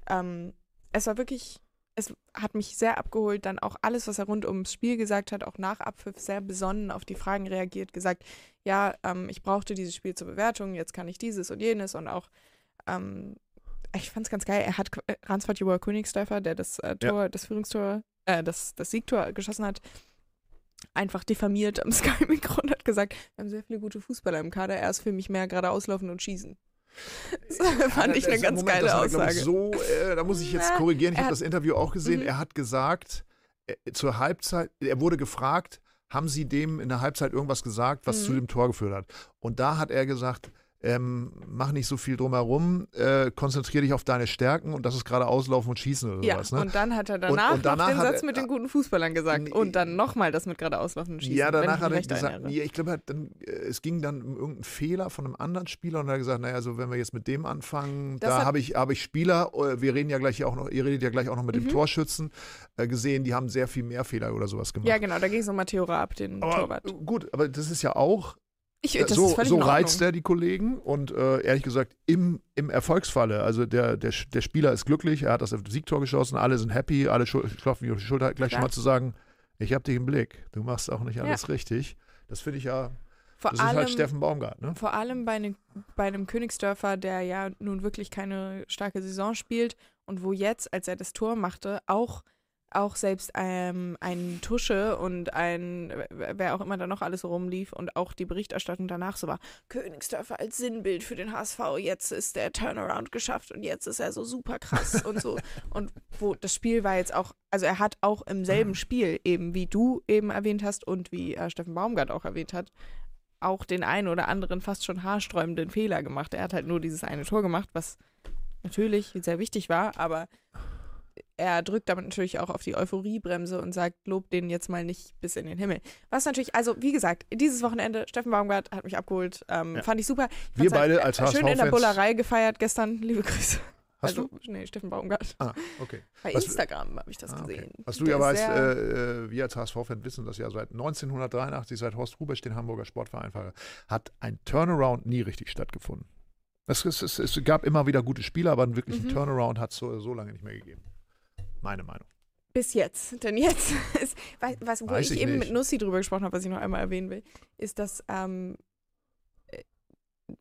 Speaker 1: ähm, es war wirklich, es hat mich sehr abgeholt, dann auch alles, was er rund ums Spiel gesagt hat, auch nach Abpfiff sehr besonnen auf die Fragen reagiert, gesagt, ja, ähm, ich brauchte dieses Spiel zur Bewertung, jetzt kann ich dieses und jenes und auch ähm, ich fand es ganz geil. Er hat äh, Ransford Joa Königsdörfer, der das äh, Tor, ja. das Führungstor, äh, das, das Siegtor geschossen hat, einfach diffamiert am Sky-Mikro und hat gesagt, wir haben sehr viele gute Fußballer im Kader, er ist für mich mehr gerade auslaufen und schießen. Das fand ich eine ganz Moment, geile Aussage.
Speaker 2: Ich, so, äh, da muss ich jetzt korrigieren, ich habe das Interview auch gesehen. Mhm. Er hat gesagt, äh, zur Halbzeit, er wurde gefragt, haben Sie dem in der Halbzeit irgendwas gesagt, was mhm. zu dem Tor geführt hat? Und da hat er gesagt, ähm, mach nicht so viel drumherum, äh, konzentriere dich auf deine Stärken und das ist gerade auslaufen und schießen oder
Speaker 1: ja,
Speaker 2: sowas. Ne?
Speaker 1: Und dann hat er danach, und, und danach den Satz er, mit den guten Fußballern gesagt und dann nochmal das mit gerade auslaufen und schießen.
Speaker 2: Ja, danach hat er gesagt, ja, ich glaube, äh, es ging dann um irgendeinen Fehler von einem anderen Spieler und er hat gesagt, naja, also wenn wir jetzt mit dem anfangen, das da habe ich, hab ich Spieler, äh, wir reden ja gleich auch noch, ihr redet ja gleich auch noch mit mhm. dem Torschützen, äh, gesehen, die haben sehr viel mehr Fehler oder sowas gemacht.
Speaker 1: Ja, genau, da ging es um Matteo Raab, den
Speaker 2: aber,
Speaker 1: Torwart.
Speaker 2: Gut, aber das ist ja auch
Speaker 1: ich, äh,
Speaker 2: so, so reizt er die Kollegen und äh, ehrlich gesagt, im, im Erfolgsfalle, also der, der, der Spieler ist glücklich, er hat das Siegtor geschossen, alle sind happy, alle klopfen auf die Schulter, gleich schon mal zu sagen, ich habe dich im Blick, du machst auch nicht alles ja. richtig. Das finde ich ja, vor das allem, ist halt Steffen Baumgart. Ne?
Speaker 1: Vor allem bei, ne, bei einem Königsdörfer, der ja nun wirklich keine starke Saison spielt und wo jetzt, als er das Tor machte, auch auch selbst ähm, ein Tusche und ein, wer auch immer da noch alles rumlief und auch die Berichterstattung danach so war, Königsdörfer als Sinnbild für den HSV, jetzt ist der Turnaround geschafft und jetzt ist er so super krass und so. Und wo das Spiel war jetzt auch, also er hat auch im selben Spiel, eben wie du eben erwähnt hast und wie äh, Steffen Baumgart auch erwähnt hat, auch den einen oder anderen fast schon haarsträubenden Fehler gemacht. Er hat halt nur dieses eine Tor gemacht, was natürlich sehr wichtig war, aber er drückt damit natürlich auch auf die Euphoriebremse und sagt, lob den jetzt mal nicht bis in den Himmel. Was natürlich, also wie gesagt, dieses Wochenende, Steffen Baumgart hat mich abgeholt, ähm, ja. fand ich super.
Speaker 2: Ich Wir beide als
Speaker 1: HSV Schön in der Bullerei gefeiert gestern, liebe Grüße.
Speaker 2: Hast
Speaker 1: also, du? Nee, Steffen Baumgart.
Speaker 2: Ah, okay.
Speaker 1: Bei
Speaker 2: Was-
Speaker 1: Instagram habe ich das
Speaker 2: Ah, okay.
Speaker 1: gesehen.
Speaker 2: Was du ja weißt, äh, äh, wir als HSV-Fan wissen das ja seit 1983, seit Horst Rubesch den Hamburger Sportverein war, hat ein Turnaround nie richtig stattgefunden. Es, es, es, es gab immer wieder gute Spieler, aber einen wirklichen
Speaker 1: Mhm.
Speaker 2: Turnaround hat es so, so lange nicht mehr gegeben. Meine Meinung.
Speaker 1: Bis jetzt. Denn jetzt ist, was, wo
Speaker 2: Weiß
Speaker 1: ich,
Speaker 2: ich
Speaker 1: eben mit Nussi drüber gesprochen habe, was ich noch einmal erwähnen will, ist, dass ähm, äh,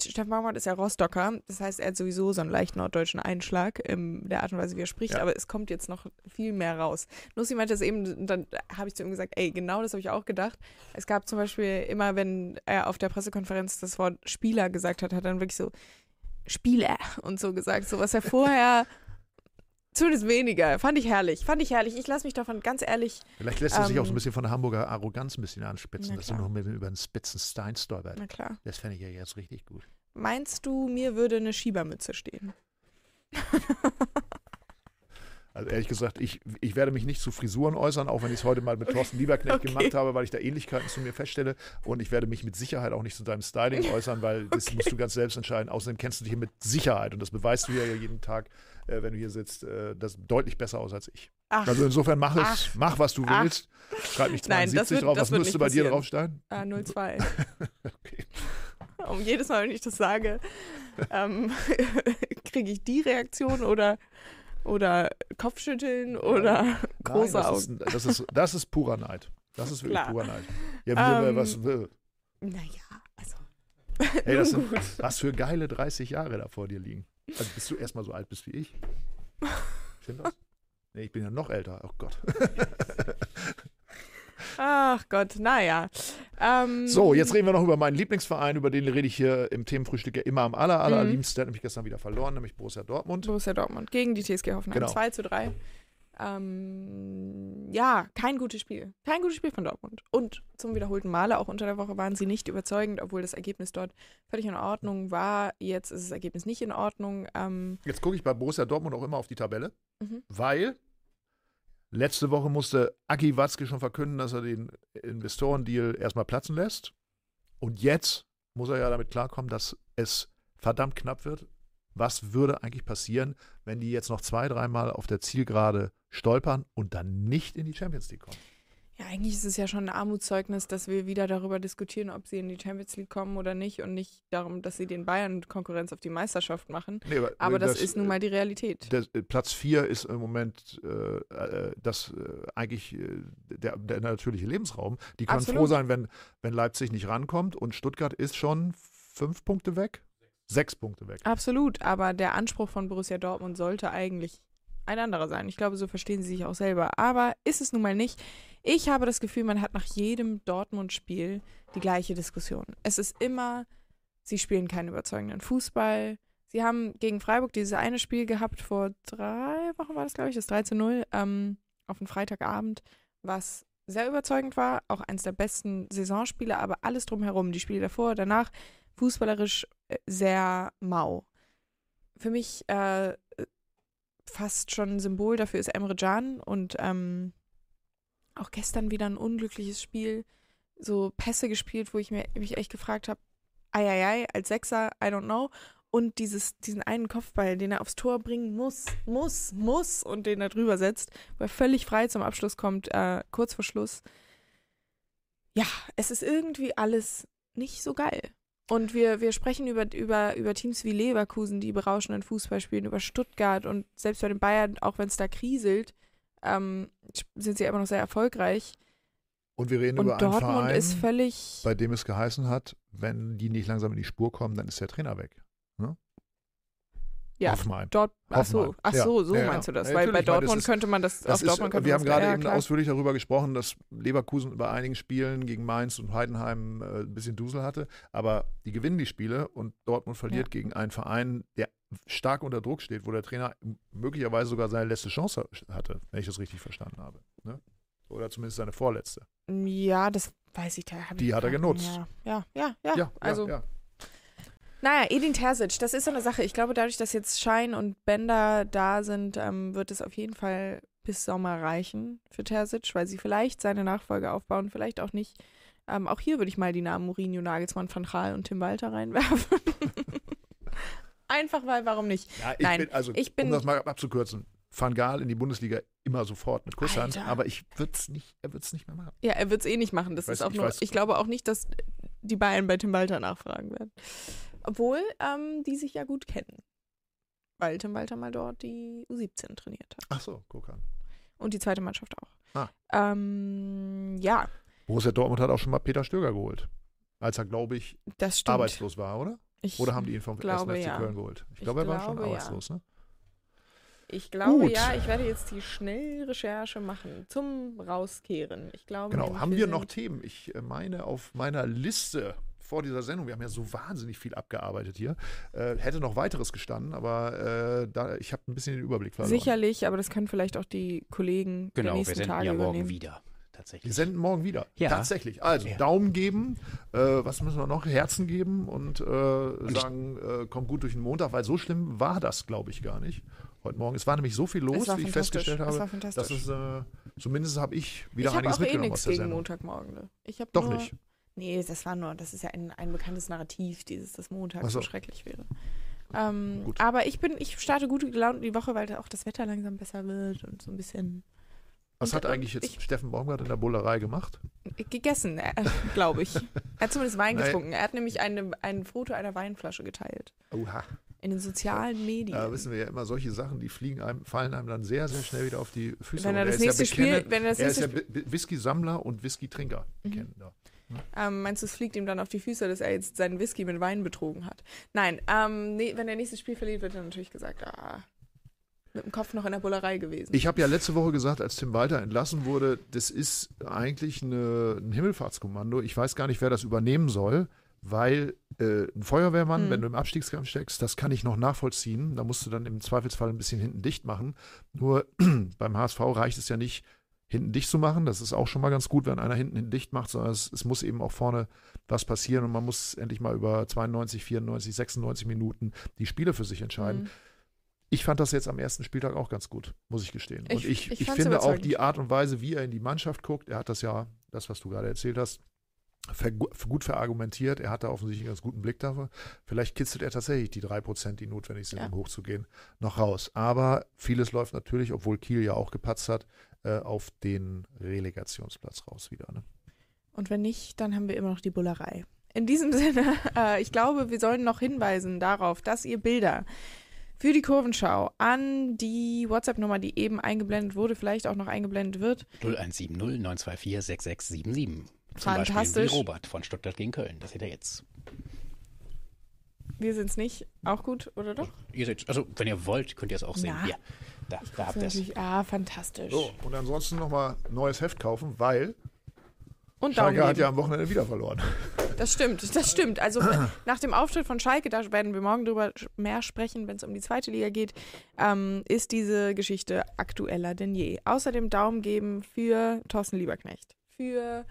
Speaker 1: Steffen Baumgart ist ja Rostocker. Das heißt, er hat sowieso so einen leicht norddeutschen Einschlag in der Art und Weise, wie er spricht.
Speaker 2: Ja.
Speaker 1: Aber es kommt jetzt noch viel mehr raus. Nussi meinte das eben, und dann habe ich zu ihm gesagt, ey, genau das habe ich auch gedacht. Es gab zum Beispiel immer, wenn er auf der Pressekonferenz das Wort Spieler gesagt hat, hat er dann wirklich so Spieler und so gesagt. So was er vorher... Zumindest weniger. Fand ich herrlich. Fand ich herrlich. Ich lasse mich davon ganz ehrlich.
Speaker 2: Vielleicht lässt er sich auch so ein
Speaker 1: Ähm,
Speaker 2: bisschen von der Hamburger Arroganz ein bisschen anspitzen, dass er
Speaker 1: klar.
Speaker 2: noch mit, über den Spitzen Stein stolpert.
Speaker 1: Na klar.
Speaker 2: Das fände ich ja jetzt richtig gut.
Speaker 1: Meinst du, mir würde eine Schiebermütze stehen?
Speaker 2: Also ehrlich gesagt, ich, ich werde mich nicht zu Frisuren äußern, auch wenn ich es heute mal mit Thorsten Lieberknecht
Speaker 1: Okay.
Speaker 2: gemacht habe, weil ich da Ähnlichkeiten zu mir feststelle. Und ich werde mich mit Sicherheit auch nicht zu deinem Styling äußern, weil das musst du ganz selbst entscheiden. Außerdem kennst du dich hier mit Sicherheit und das beweist du ja jeden Tag, äh, wenn du hier sitzt, äh, das deutlich besser aus als ich.
Speaker 1: Ach,
Speaker 2: Also insofern mach es,
Speaker 1: Ach.
Speaker 2: mach was du
Speaker 1: Ach.
Speaker 2: willst. Schreib nicht
Speaker 1: Nein,
Speaker 2: 72
Speaker 1: das wird-
Speaker 2: drauf.
Speaker 1: das
Speaker 2: Was müsste bei dir draufstehen?
Speaker 1: äh, 02.
Speaker 2: Okay.
Speaker 1: Und jedes Mal, wenn ich das sage, ähm, kriege ich die Reaktion oder, oder Kopfschütteln oder große
Speaker 2: Nein, das
Speaker 1: Augen.
Speaker 2: Ist, das, ist, das ist purer Neid. Das ist wirklich
Speaker 1: Klar.
Speaker 2: purer Neid. Ja, wie,
Speaker 1: Ähm,
Speaker 2: was, äh,
Speaker 1: Naja, also.
Speaker 2: Hey, das sind,
Speaker 1: gut.
Speaker 2: was für geile 30 Jahre da vor dir liegen. Also bist du erstmal so alt bist wie ich? Stimmt das? Nee, ich bin ja noch älter. Oh Gott.
Speaker 1: Ach Gott, naja. Ähm,
Speaker 2: So, jetzt reden wir noch über meinen Lieblingsverein, über den rede ich hier im Themenfrühstück ja immer am aller, aller
Speaker 1: Mhm.
Speaker 2: liebsten. Der hat nämlich gestern wieder verloren, nämlich Borussia Dortmund.
Speaker 1: Borussia Dortmund gegen die TSG Hoffenheim.
Speaker 2: Genau.
Speaker 1: 2 zu 3. Ähm, ja, kein gutes Spiel. Kein gutes Spiel von Dortmund. Und zum wiederholten Male, auch unter der Woche, waren sie nicht überzeugend, obwohl das Ergebnis dort völlig in Ordnung war. Jetzt ist das Ergebnis nicht in Ordnung. Ähm,
Speaker 2: Jetzt gucke ich bei Borussia Dortmund auch immer auf die Tabelle,
Speaker 1: Mhm.
Speaker 2: weil letzte Woche musste Aki Watzke schon verkünden, dass er den Investorendeal erstmal platzen lässt. Und jetzt muss er ja damit klarkommen, dass es verdammt knapp wird. Was würde eigentlich passieren, wenn die jetzt noch zwei, dreimal auf der Zielgerade stolpern und dann nicht in die Champions League kommen?
Speaker 1: Ja, eigentlich ist es ja schon ein Armutszeugnis, dass wir wieder darüber diskutieren, ob sie in die Champions League kommen oder nicht und nicht darum, dass sie den Bayern Konkurrenz auf die Meisterschaft machen.
Speaker 2: Nee,
Speaker 1: Aber das, ist nun mal die Realität.
Speaker 2: Der, äh, Platz 4 ist im Moment äh, äh, das äh, eigentlich äh, der, der natürliche Lebensraum. Die können
Speaker 1: Absolut.
Speaker 2: froh sein, wenn, wenn Leipzig nicht rankommt und Stuttgart ist schon fünf Punkte weg. Sechs Punkte weg.
Speaker 1: Absolut, aber der Anspruch von Borussia Dortmund sollte eigentlich ein anderer sein. Ich glaube, so verstehen sie sich auch selber. Aber ist es nun mal nicht. Ich habe das Gefühl, man hat nach jedem Dortmund-Spiel die gleiche Diskussion. Es ist immer, sie spielen keinen überzeugenden Fußball. Sie haben gegen Freiburg dieses eine Spiel gehabt, vor drei Wochen war das, glaube ich, das 3 zu 0, ähm, auf einen Freitagabend, was sehr überzeugend war, auch eines der besten Saisonspiele, aber alles drumherum, die Spiele davor, danach, fußballerisch äh, sehr mau. Für mich äh, fast schon ein Symbol dafür ist Emre Can und ähm, auch gestern wieder ein unglückliches Spiel, so Pässe gespielt, wo ich mir, mich echt gefragt habe, ei, als Sechser, I don't know. Und dieses, diesen einen Kopfball, den er aufs Tor bringen muss, muss, muss und den er drüber setzt, wo er völlig frei zum Abschluss kommt, äh, kurz vor Schluss. Ja, es ist irgendwie alles nicht so geil. Und wir, wir sprechen über, über, über Teams wie Leverkusen, die berauschenden Fußball spielen, über Stuttgart und selbst bei den Bayern, auch wenn es da kriselt, ähm, sind sie immer noch sehr erfolgreich.
Speaker 2: Und wir reden
Speaker 1: Und
Speaker 2: über einen
Speaker 1: Dortmund
Speaker 2: Verein,
Speaker 1: ist völlig.
Speaker 2: bei dem es geheißen hat, wenn die nicht langsam in die Spur kommen, dann ist der Trainer weg.
Speaker 1: Ja,
Speaker 2: Hoffenheim.
Speaker 1: Dort, ach so, ach
Speaker 2: Ja,
Speaker 1: so, so
Speaker 2: ja, ja.
Speaker 1: meinst du das?
Speaker 2: Ja,
Speaker 1: Weil bei Dortmund
Speaker 2: ist-
Speaker 1: könnte man das,
Speaker 2: Das
Speaker 1: auf
Speaker 2: ist,
Speaker 1: Dortmund könnte
Speaker 2: wir haben gerade
Speaker 1: ja,
Speaker 2: eben
Speaker 1: klar.
Speaker 2: ausführlich darüber gesprochen, dass Leverkusen bei einigen Spielen gegen Mainz und Heidenheim äh, ein bisschen Dusel hatte, aber die gewinnen die Spiele und Dortmund verliert
Speaker 1: Ja.
Speaker 2: gegen einen Verein, der stark unter Druck steht, wo der Trainer möglicherweise sogar seine letzte Chance hatte, wenn ich das richtig verstanden habe. Ne? Oder zumindest seine vorletzte.
Speaker 1: Ja, das weiß ich. Da
Speaker 2: Die
Speaker 1: ich
Speaker 2: hat er genutzt.
Speaker 1: Ja, ja, ja. ja, also,
Speaker 2: ja, ja.
Speaker 1: Naja, Edin Terzic, das ist so eine Sache. Ich glaube, dadurch, dass jetzt Schein und Bender da sind, ähm, wird es auf jeden Fall bis Sommer reichen für Terzic, weil sie vielleicht seine Nachfolge aufbauen, vielleicht auch nicht. Ähm, auch hier würde ich mal die Namen Mourinho, Nagelsmann, Van Gaal und Tim Walter reinwerfen. Einfach weil, warum nicht?
Speaker 2: Ja, ich
Speaker 1: Nein,
Speaker 2: bin, also,
Speaker 1: ich bin-
Speaker 2: um das mal abzukürzen, Van Gaal in die Bundesliga immer sofort mit Kusshand,
Speaker 1: Alter.
Speaker 2: aber ich würde es nicht, er wird es nicht mehr machen.
Speaker 1: Ja, er wird es eh nicht machen. Das
Speaker 2: Ich weiß-
Speaker 1: ist auch
Speaker 2: ich
Speaker 1: nur.
Speaker 2: weiß-
Speaker 1: ich glaube auch nicht, dass die Bayern bei Tim Walter nachfragen werden. Obwohl ähm, die sich ja gut kennen. Weil Tim Walter mal dort die U17 trainiert hat.
Speaker 2: Ach so, guck an.
Speaker 1: Und die zweite Mannschaft auch.
Speaker 2: Ah.
Speaker 1: Ähm, ja,
Speaker 2: Borussia Dortmund hat auch schon mal Peter Stöger geholt, als er, glaube ich, arbeitslos war, oder?
Speaker 1: Ich,
Speaker 2: Oder haben die ihn vom
Speaker 1: glaube,
Speaker 2: 1. FC
Speaker 1: ja.
Speaker 2: Köln geholt? Ich
Speaker 1: Ich
Speaker 2: glaube, er war schon
Speaker 1: ja.
Speaker 2: arbeitslos, ne?
Speaker 1: Ich glaube
Speaker 2: Gut.
Speaker 1: ja, ich werde jetzt die Schnellrecherche machen zum Rauskehren. Ich glaube.
Speaker 2: Genau. Haben wir noch Themen? Ich äh, meine, auf meiner Liste vor dieser Sendung, wir haben ja so wahnsinnig viel abgearbeitet hier, äh, hätte noch weiteres gestanden, aber äh, da, ich habe ein bisschen den Überblick verloren.
Speaker 1: Sicherlich, aber das können vielleicht auch die Kollegen der
Speaker 3: Genau, wir
Speaker 1: nächsten
Speaker 3: senden
Speaker 1: Tage
Speaker 3: ja morgen
Speaker 1: übernehmen.
Speaker 3: wieder.
Speaker 2: Wir
Speaker 3: Tatsächlich.
Speaker 2: senden morgen wieder.
Speaker 3: Ja.
Speaker 2: Tatsächlich. Also
Speaker 3: Ja.
Speaker 2: Daumen geben, äh, was müssen wir noch? Herzen geben und, äh,
Speaker 3: ich-
Speaker 2: sagen, äh, kommt gut durch den Montag, weil so schlimm war das, glaube ich, gar nicht. Heute Morgen. Es war nämlich so viel los,
Speaker 1: Es
Speaker 2: wie ich festgestellt
Speaker 1: Es
Speaker 2: habe.
Speaker 1: war fantastisch.
Speaker 2: dass es, äh, zumindest habe ich wieder
Speaker 1: ich habe
Speaker 2: einiges
Speaker 1: auch eh
Speaker 2: mitgenommen aus
Speaker 1: nichts
Speaker 2: der
Speaker 1: gegen
Speaker 2: Sendung.
Speaker 1: Montagmorgen. Ne? Ich hab
Speaker 2: Doch
Speaker 1: nur,
Speaker 2: nicht.
Speaker 1: Nee, das war nur, das ist ja ein, ein bekanntes Narrativ, dieses, dass Montag so
Speaker 2: so.
Speaker 1: schrecklich wäre. Ähm, aber ich bin, ich starte gut gelaunt in die Woche, weil auch das Wetter langsam besser wird und so ein bisschen
Speaker 2: Was hat eigentlich jetzt
Speaker 1: ich-
Speaker 2: Steffen Baumgart in der Bullerei gemacht?
Speaker 1: gegessen, äh, glaube ich. Er hat zumindest Wein
Speaker 2: Nein.
Speaker 1: getrunken. Er hat nämlich eine, ein Foto einer Weinflasche geteilt.
Speaker 2: Oha.
Speaker 1: In den sozialen Medien.
Speaker 2: Da wissen wir ja immer, solche Sachen, die fliegen einem, fallen einem dann sehr, sehr schnell wieder auf die Füße.
Speaker 1: wenn er das
Speaker 2: ist ja
Speaker 1: nächste Spiel, wenn er das
Speaker 2: Er ist
Speaker 1: nächste
Speaker 2: ja Whisky-Sammler und Whisky-Trinker.
Speaker 1: Mhm.
Speaker 2: bekennender.
Speaker 1: Ähm, meinst du, es fliegt ihm dann auf die Füße, dass er jetzt seinen Whisky mit Wein betrogen hat? Nein, ähm, nee, wenn er nächstes Spiel verliert, wird er natürlich gesagt, ah, mit dem Kopf noch in der Bullerei gewesen.
Speaker 2: Ich habe ja letzte Woche gesagt, als Tim Walter entlassen wurde, das ist eigentlich eine, ein Himmelfahrtskommando. Ich weiß gar nicht, wer das übernehmen soll, weil äh, ein Feuerwehrmann,
Speaker 1: Hm.
Speaker 2: wenn du im Abstiegskampf steckst, das kann ich noch nachvollziehen. Da musst du dann im Zweifelsfall ein bisschen hinten dicht machen. Nur beim HSV reicht es ja nicht, hinten dicht zu machen. Das ist auch schon mal ganz gut, wenn einer hinten, dicht macht, sondern es, es muss eben auch vorne was passieren und man muss endlich mal über 92, 94, 96 Minuten die Spiele für sich entscheiden.
Speaker 1: Mhm.
Speaker 2: Ich fand das jetzt am ersten Spieltag auch ganz gut, muss ich gestehen. Und
Speaker 1: Ich-
Speaker 2: ich,
Speaker 1: ich
Speaker 2: ich,
Speaker 1: fand's
Speaker 2: finde auch die Art und Weise, wie er in die Mannschaft guckt, er hat das ja, das, was du gerade erzählt hast, gut verargumentiert. Er hat da offensichtlich einen ganz guten Blick dafür. Vielleicht kitzelt er tatsächlich die drei Prozent, die notwendig sind,
Speaker 1: Ja.
Speaker 2: um hochzugehen, noch raus. Aber vieles läuft natürlich, obwohl Kiel ja auch gepatzt hat, äh, auf den Relegationsplatz raus wieder. Ne?
Speaker 1: Und wenn nicht, dann haben wir immer noch die Bullerei. In diesem Sinne, äh, ich glaube, wir sollen noch hinweisen darauf, dass ihr Bilder für die Kurvenschau an die WhatsApp-Nummer, die eben eingeblendet wurde, vielleicht auch noch eingeblendet wird,
Speaker 3: 0170 924 6677. Zum
Speaker 1: Fantastisch.
Speaker 3: Beispiel wie Robert von Stuttgart gegen Köln. Das seht ihr jetzt.
Speaker 1: wir sind es nicht, auch gut, oder doch?
Speaker 3: Ihr seht, also wenn ihr wollt, könnt ihr es auch sehen.
Speaker 1: Na.
Speaker 3: Hier, da, da habt ihr es.
Speaker 1: ah, fantastisch.
Speaker 2: So, und ansonsten nochmal neues Heft kaufen, weil
Speaker 1: Und Daumen
Speaker 2: Schalke hat ja am Wochenende wieder verloren.
Speaker 1: Das stimmt, das stimmt. Also nach dem Auftritt von Schalke, da werden wir morgen drüber mehr sprechen, wenn es um die zweite Liga geht, ähm, ist diese Geschichte aktueller denn je. Außerdem Daumen geben für Thorsten Lieberknecht, für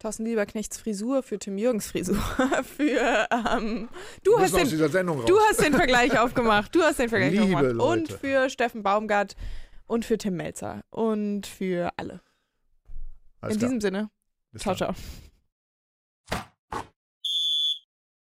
Speaker 1: Thorsten Lieberknechts Frisur, für Tim Jürgens Frisur, für ähm, du hast den du hast den Vergleich aufgemacht, du hast den Vergleich
Speaker 2: Liebe
Speaker 1: aufgemacht und
Speaker 2: Leute.
Speaker 1: für Steffen Baumgart und für Tim Melzer und für alle.
Speaker 2: Alles
Speaker 1: In
Speaker 2: klar.
Speaker 1: diesem Sinne,
Speaker 2: Bis
Speaker 1: ciao
Speaker 2: dann.
Speaker 1: ciao.